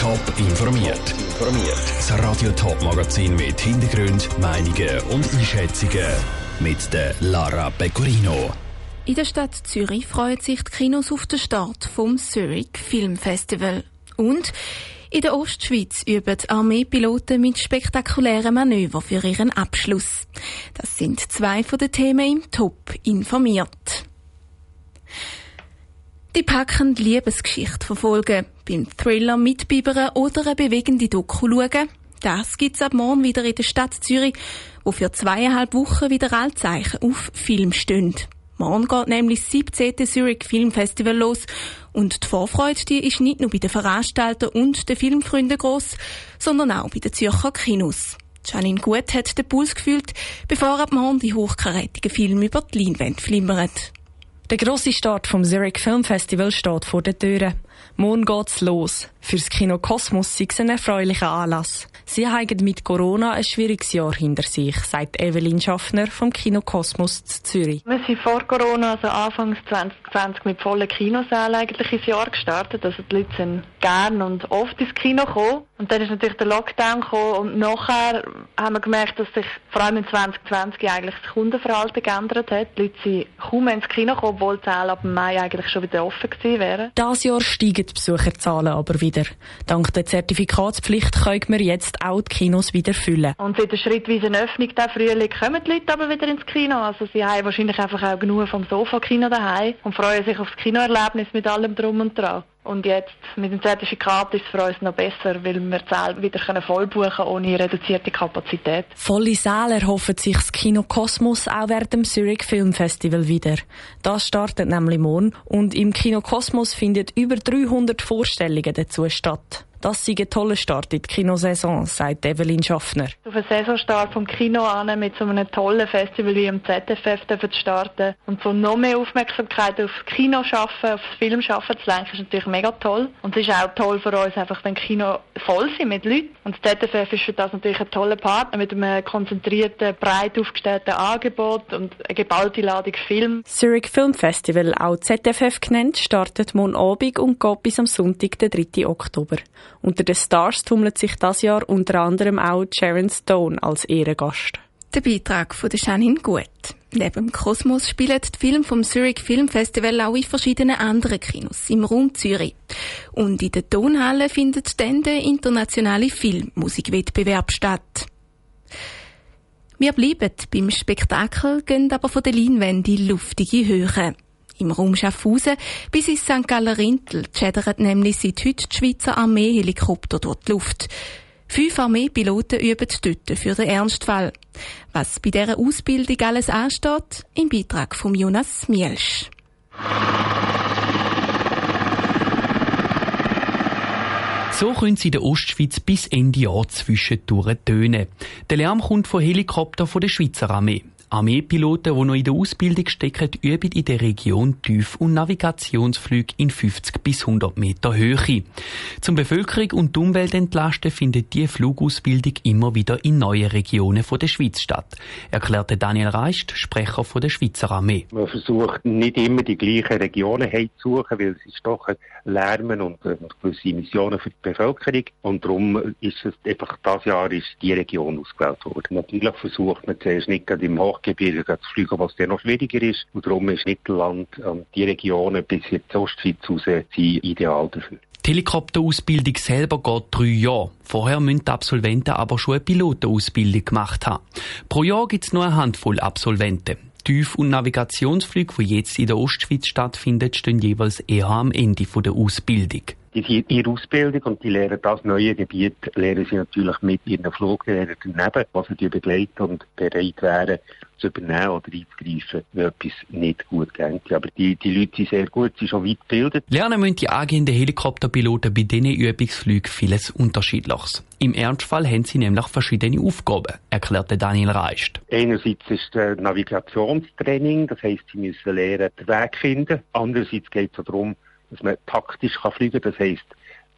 Top informiert. Das Radio Top Magazin mit Hintergrund, Meinungen und Einschätzungen mit der Lara Pecorino. In der Stadt Zürich freuen sich die Kinos auf den Start vom Zurich Film Festival. Und in der Ostschweiz üben Armeepiloten mit spektakulären Manövern für ihren Abschluss. Das sind zwei von den Themen im Top informiert. Die packende Liebesgeschichte verfolgen, beim Thriller mitbibern oder eine bewegende Doku schauen. Das gibt's ab morgen wieder in der Stadt Zürich, wo für zweieinhalb Wochen wieder alle Zeichen auf Film stehen. Morgen geht nämlich das 17. Zurich Film Festival los und die Vorfreude die ist nicht nur bei den Veranstaltern und den Filmfreunden gross, sondern auch bei den Zürcher Kinos. Janine Gut hat den Puls gefühlt, bevor ab morgen die hochkarätigen Filme über die Leinwand flimmern. Der grosse Start vom Zurich Film Festival steht vor den Türen. Morgen geht's los. Fürs Kino Kosmos ist es ein erfreulicher Anlass. Sie haben mit Corona ein schwieriges Jahr hinter sich, sagt Evelyn Schaffner vom Kino Kosmos zu Zürich. Wir sind vor Corona, also Anfangs 2020, mit vollen Kinosälen eigentlich ins Jahr gestartet. Also die Leute sind gern und oft ins Kino gekommen. Und dann ist natürlich der Lockdown gekommen und nachher haben wir gemerkt, dass sich vor allem in 2020 eigentlich das Kundenverhalten geändert hat. Die Leute sind kaum ins Kino gekommen, obwohl die Säle ab Mai eigentlich schon wieder offen gewesen wären. Das Jahr steigen die Besucherzahlen aber wieder. Dank der Zertifikatspflicht können wir jetzt auch die Kinos wieder füllen. Und seit der schrittweisen Öffnung der Frühling kommen die Leute aber wieder ins Kino. Also sie haben wahrscheinlich einfach auch genug vom Sofa-Kino daheim und freuen sich aufs Kinoerlebnis mit allem Drum und Dran. Und jetzt mit dem Zertifikat ist es für uns noch besser, weil wir die Säle wieder voll buchen können ohne reduzierte Kapazität. Volle Säle erhoffen sich das Kino Kosmos auch während dem Zurich Film Festival wieder. Das startet nämlich morgen und im Kino Kosmos finden über 300 Vorstellungen dazu statt. Das sei ein toller Start in die Kinosaison, sagt Evelyn Schaffner. Auf einen Saisonstart vom Kino an mit so einem tollen Festival wie im ZFF zu starten und so noch mehr Aufmerksamkeit aufs Kino schaffen, aufs Film schaffen zu lenken, ist natürlich mega toll. Und es ist auch toll für uns, einfach wenn Kino voll sind mit Leuten. Und das ZFF ist für das natürlich ein toller Partner mit einem konzentrierten, breit aufgestellten Angebot und eine geballte Ladung Film. Zurich Film Festival, auch ZFF genannt, startet morgen Abend und geht bis am Sonntag, den 3. Oktober. Unter den Stars tummelt sich das Jahr unter anderem auch Sharon Stone als Ehrengast. Der Beitrag von der Janine Gut. Neben dem Kosmos spielen die Filme vom Zurich Film Festival auch in verschiedenen anderen Kinos im Raum Zürich. Und in der Tonhalle findet dann der internationale Filmmusikwettbewerb statt. Wir bleiben beim Spektakel, gehen aber von der Leinwände in luftige Höhe. Im Raum Schaffhausen bis ins St. Galler Rintel schädern nämlich seit heute die Schweizer Armeehelikopter durch die Luft. Fünf Armeepiloten üben dort für den Ernstfall. Was bei dieser Ausbildung alles ansteht, im Beitrag von Jonas Mielsch. So können sie in der Ostschweiz bis Ende Jahr zwischendurch tönen. Der Lärm kommt von Helikoptern von der Schweizer Armee. Armeepiloten, die noch in der Ausbildung stecken, üben in der Region Tief- und Navigationsflüge in 50 bis 100 Meter Höhe. Zum Bevölkerung und die Umwelt entlasten findet die Flugausbildung immer wieder in neuen Regionen der Schweiz statt, erklärte Daniel Reist, Sprecher der Schweizer Armee. Man versucht nicht immer die gleichen Regionen heimzusuchen, weil es ist doch Lärmen und, und gewisse Emissionen für die Bevölkerung. Und darum ist es einfach, das Jahr ist die Region ausgewählt worden. Natürlich versucht man zuerst nicht gerade im Hochgebirge fliegen, was dann noch schwieriger ist. Und darum ist Mittelland und die Regionen bis jetzt Ostschweiz raus sind ideal dafür. Die Helikopterausbildung selber geht drei Jahre. Vorher müssen die Absolventen aber schon eine Pilotenausbildung gemacht haben. Pro Jahr gibt es nur eine Handvoll Absolventen. Tief- und Navigationsflüge, die jetzt in der Ostschweiz stattfinden, stehen jeweils eher am Ende der Ausbildung. Die sind ihre Ausbildung und die lernen das neue Gebiet, lernen sie natürlich mit ihren Fluglehrern daneben, was sie begleiten und bereit wären, zu übernehmen oder einzugreifen, wenn etwas nicht gut geht. Aber die, die Leute sind sehr gut, sie sind schon weit gebildet. Lernen müssen die angehenden Helikopterpiloten bei diesen Übungsflügen vieles Unterschiedliches. Im Ernstfall haben sie nämlich verschiedene Aufgaben, erklärte Daniel Reist. Einerseits ist das Navigationstraining, das heisst, sie müssen lernen, den Weg finden. Andererseits geht es darum, dass man taktisch kann fliegen kann. Das heisst,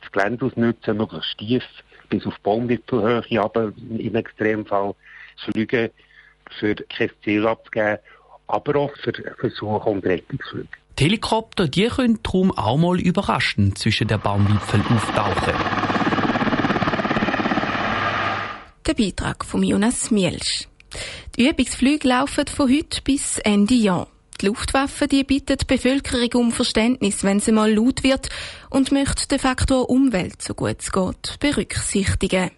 das Gelände ausnutzen, möglichst tief, bis auf Baumwipfelhöhe, aber im Extremfall fliegen, für kein Ziel abzugeben, aber auch für Versuche und Rettungsflüge. Die Helikopter, die können darum auch mal überraschend zwischen den Baumwipfeln auftauchen. Der Beitrag von Jonas Mielsch. Die Übungsflüge laufen von heute bis Ende Jahr. Die Luftwaffe die bittet die Bevölkerung um Verständnis, wenn sie mal laut wird und möchte den Faktor Umwelt, so gut es geht, berücksichtigen.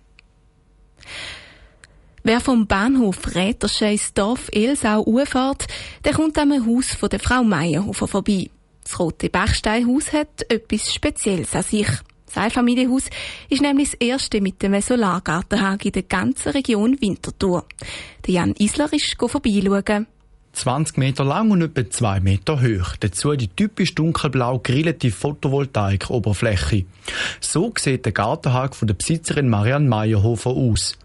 Wer vom Bahnhof Rätersche ins Dorf Elsau fährt, der kommt am Haus von der Frau Meyerhofer vorbei. Das rote Bachsteinhaus hat etwas Spezielles an sich. Das Einfamilienhaus ist nämlich das erste mit dem Solargartenhag in der ganzen Region Winterthur. Der Jan Isler ist vorbeischauen. 20 Meter lang und etwa 2 Meter hoch. Dazu die typisch dunkelblau grillte Photovoltaik-Oberfläche. So sieht der Gartenhag von der Besitzerin Marianne Meyerhofer aus.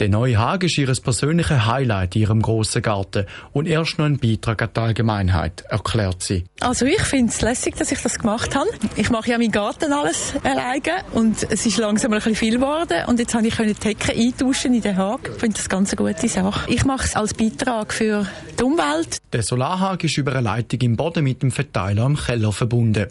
Der neue Hag ist ihr persönliches Highlight in ihrem grossen Garten und erst noch ein Beitrag an die Allgemeinheit, erklärt sie. Also ich finde es lässig, dass ich das gemacht habe. Ich mache ja meinen Garten alles alleine und es ist langsam ein bisschen viel geworden und jetzt habe ich die Hecke eintauschen in den Hag. Ich finde das ganz eine gute Sache. Ich mache es als Beitrag für die Umwelt. Der Solarhag ist über eine Leitung im Boden mit dem Verteiler im Keller verbunden.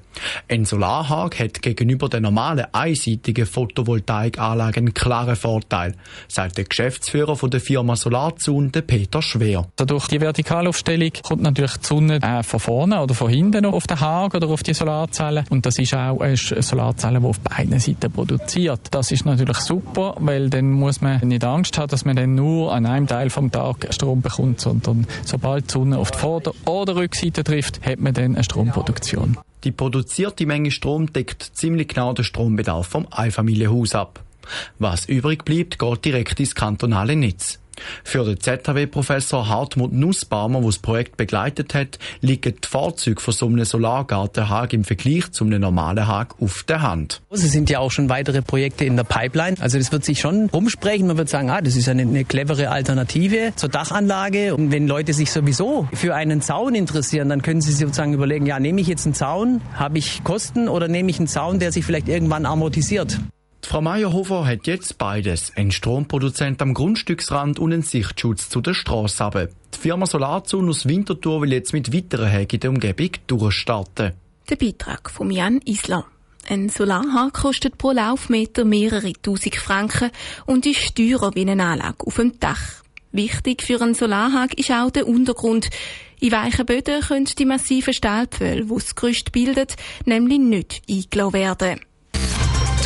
Ein Solarhag hat gegenüber der normalen einseitigen Photovoltaikanlage einen klaren Vorteil, sagt der Geschäftsführer von der Firma Solarzone, Peter Schwer. Also durch die Vertikalaufstellung kommt natürlich die Sonne äh, von vorne oder von hinten auf den Haag oder auf die Solarzellen und das ist auch eine Solarzelle, die auf beiden Seiten produziert. Das ist natürlich super, weil dann muss man nicht Angst haben, dass man dann nur an einem Teil vom Tag Strom bekommt, sondern sobald die Sonne auf die Vorder- oder Rückseite trifft, hat man dann eine Stromproduktion. Die produzierte Menge Strom deckt ziemlich genau den Strombedarf vom Einfamilienhaus ab. Was übrig bleibt, geht direkt ins kantonale Netz. Für den ZHW-Professor Hartmut Nussbaumer, der das Projekt begleitet hat, liegen die Fahrzeuge von so einem Solargartenhag im Vergleich zu einem normalen Hag auf der Hand. Es sind ja auch schon weitere Projekte in der Pipeline. Also das wird sich schon rumsprechen. Man wird sagen, ah, das ist eine, eine clevere Alternative zur Dachanlage. Und wenn Leute sich sowieso für einen Zaun interessieren, dann können sie sich sozusagen überlegen, ja, nehme ich jetzt einen Zaun, habe ich Kosten oder nehme ich einen Zaun, der sich vielleicht irgendwann amortisiert? Frau Meyerhofer hat jetzt beides. Ein Stromproduzent am Grundstücksrand und einen Sichtschutz zu der Strasse runter. Die Firma Solarzone aus Winterthur will jetzt mit weiteren Hägen in der Umgebung durchstarten. Der Beitrag von Jan Isler. Ein Solarhag kostet pro Laufmeter mehrere tausend Franken und ist teurer wie eine Anlage auf dem Dach. Wichtig für einen Solarhag ist auch der Untergrund. In weichen Böden können die massiven Stahlpfähle, die das Gerüst bildet, nämlich nicht eingeladen werden.